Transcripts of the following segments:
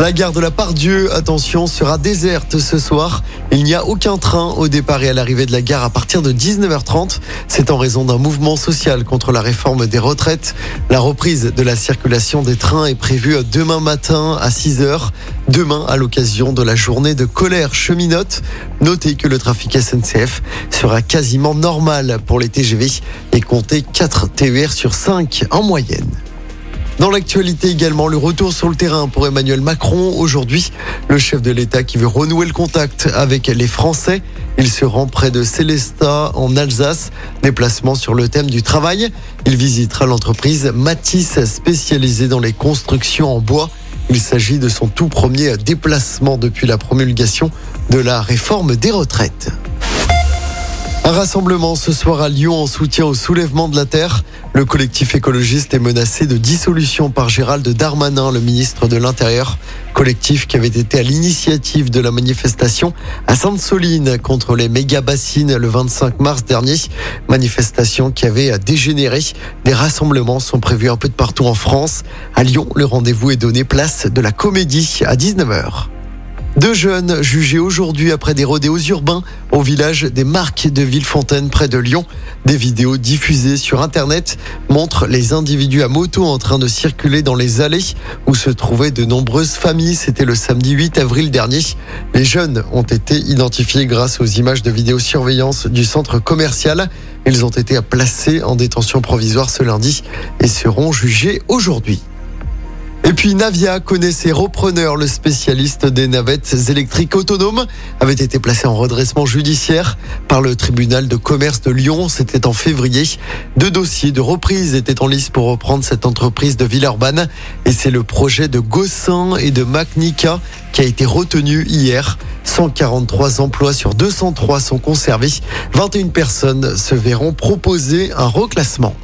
La gare de la Pardieu, attention, sera déserte ce soir. Il n'y a aucun train au départ et à l'arrivée de la gare à partir de 19h30. C'est en raison d'un mouvement social contre la réforme des retraites. La reprise de la circulation des trains est prévue demain matin à 6h. Demain, à l'occasion de la journée de colère cheminote. Notez que le trafic SNCF sera quasiment normal pour les TGV et comptez 4 TER sur 5 en moyenne. Dans l'actualité également, le retour sur le terrain pour Emmanuel Macron. Aujourd'hui, le chef de l'État qui veut renouer le contact avec les Français. Il se rend près de Célestat en Alsace. Déplacement sur le thème du travail. Il visitera l'entreprise Matisse spécialisée dans les constructions en bois. Il s'agit de son tout premier déplacement depuis la promulgation de la réforme des retraites. Un rassemblement ce soir à Lyon en soutien au soulèvement de la terre. Le collectif écologiste est menacé de dissolution par Gérald Darmanin, le ministre de l'Intérieur. Collectif qui avait été à l'initiative de la manifestation à Sainte-Soline contre les méga bassines le 25 mars dernier. Manifestation qui avait dégénéré. Des rassemblements sont prévus un peu de partout en France. À Lyon, le rendez-vous est donné place de la comédie à 19h. Deux jeunes jugés aujourd'hui après des rodéos urbains au village des Marques de Villefontaine près de Lyon. Des vidéos diffusées sur Internet montrent les individus à moto en train de circuler dans les allées où se trouvaient de nombreuses familles. C'était le samedi 8 avril dernier. Les jeunes ont été identifiés grâce aux images de vidéosurveillance du centre commercial. Ils ont été placés en détention provisoire ce lundi et seront jugés aujourd'hui. Et puis Navia connaît ses repreneurs. Le spécialiste des navettes électriques autonomes avait été placé en redressement judiciaire par le tribunal de commerce de Lyon. C'était en février. Deux dossiers de reprise étaient en lice pour reprendre cette entreprise de Villeurbanne. Et c'est le projet de Gossin et de Macnica qui a été retenu hier. 143 emplois sur 203 sont conservés. 21 personnes se verront proposer un reclassement.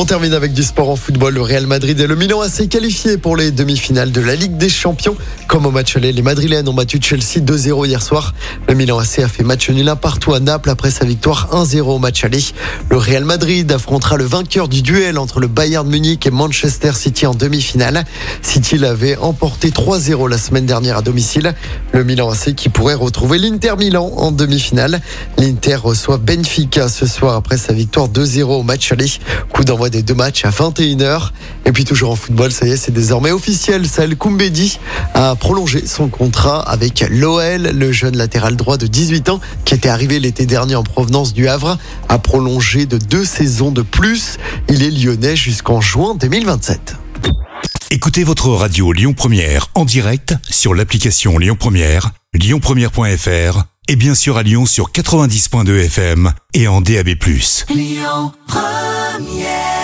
On termine avec du sport en football. Le Real Madrid et le Milan assez qualifiés pour les demi-finales de la Ligue des Champions. Comme au match aller, les Madrilènes ont battu Chelsea 2-0 hier soir. Le Milan AC a fait match nul un partout à Naples après sa victoire 1-0 au match aller. Le Real Madrid affrontera le vainqueur du duel entre le Bayern Munich et Manchester City en demi-finale. City l'avait emporté 3-0 la semaine dernière à domicile. Le Milan AC qui pourrait retrouver l'Inter Milan en demi-finale. L'Inter reçoit Benfica ce soir après sa victoire 2-0 au match aller. Coup d'envoi des deux matchs à 21h. Et puis toujours en football, ça y est, c'est désormais officiel. Saël Koumbedi a prolongé son contrat avec l'OL. Le jeune latéral droit de 18 ans, qui était arrivé l'été dernier en provenance du Havre, a prolongé de deux saisons de plus. Il est lyonnais jusqu'en juin 2027. Écoutez votre radio Lyon Première en direct sur l'application Lyon Première, lyonpremière.fr et bien sûr à Lyon sur 90.2 FM et en DAB+. Lyon Première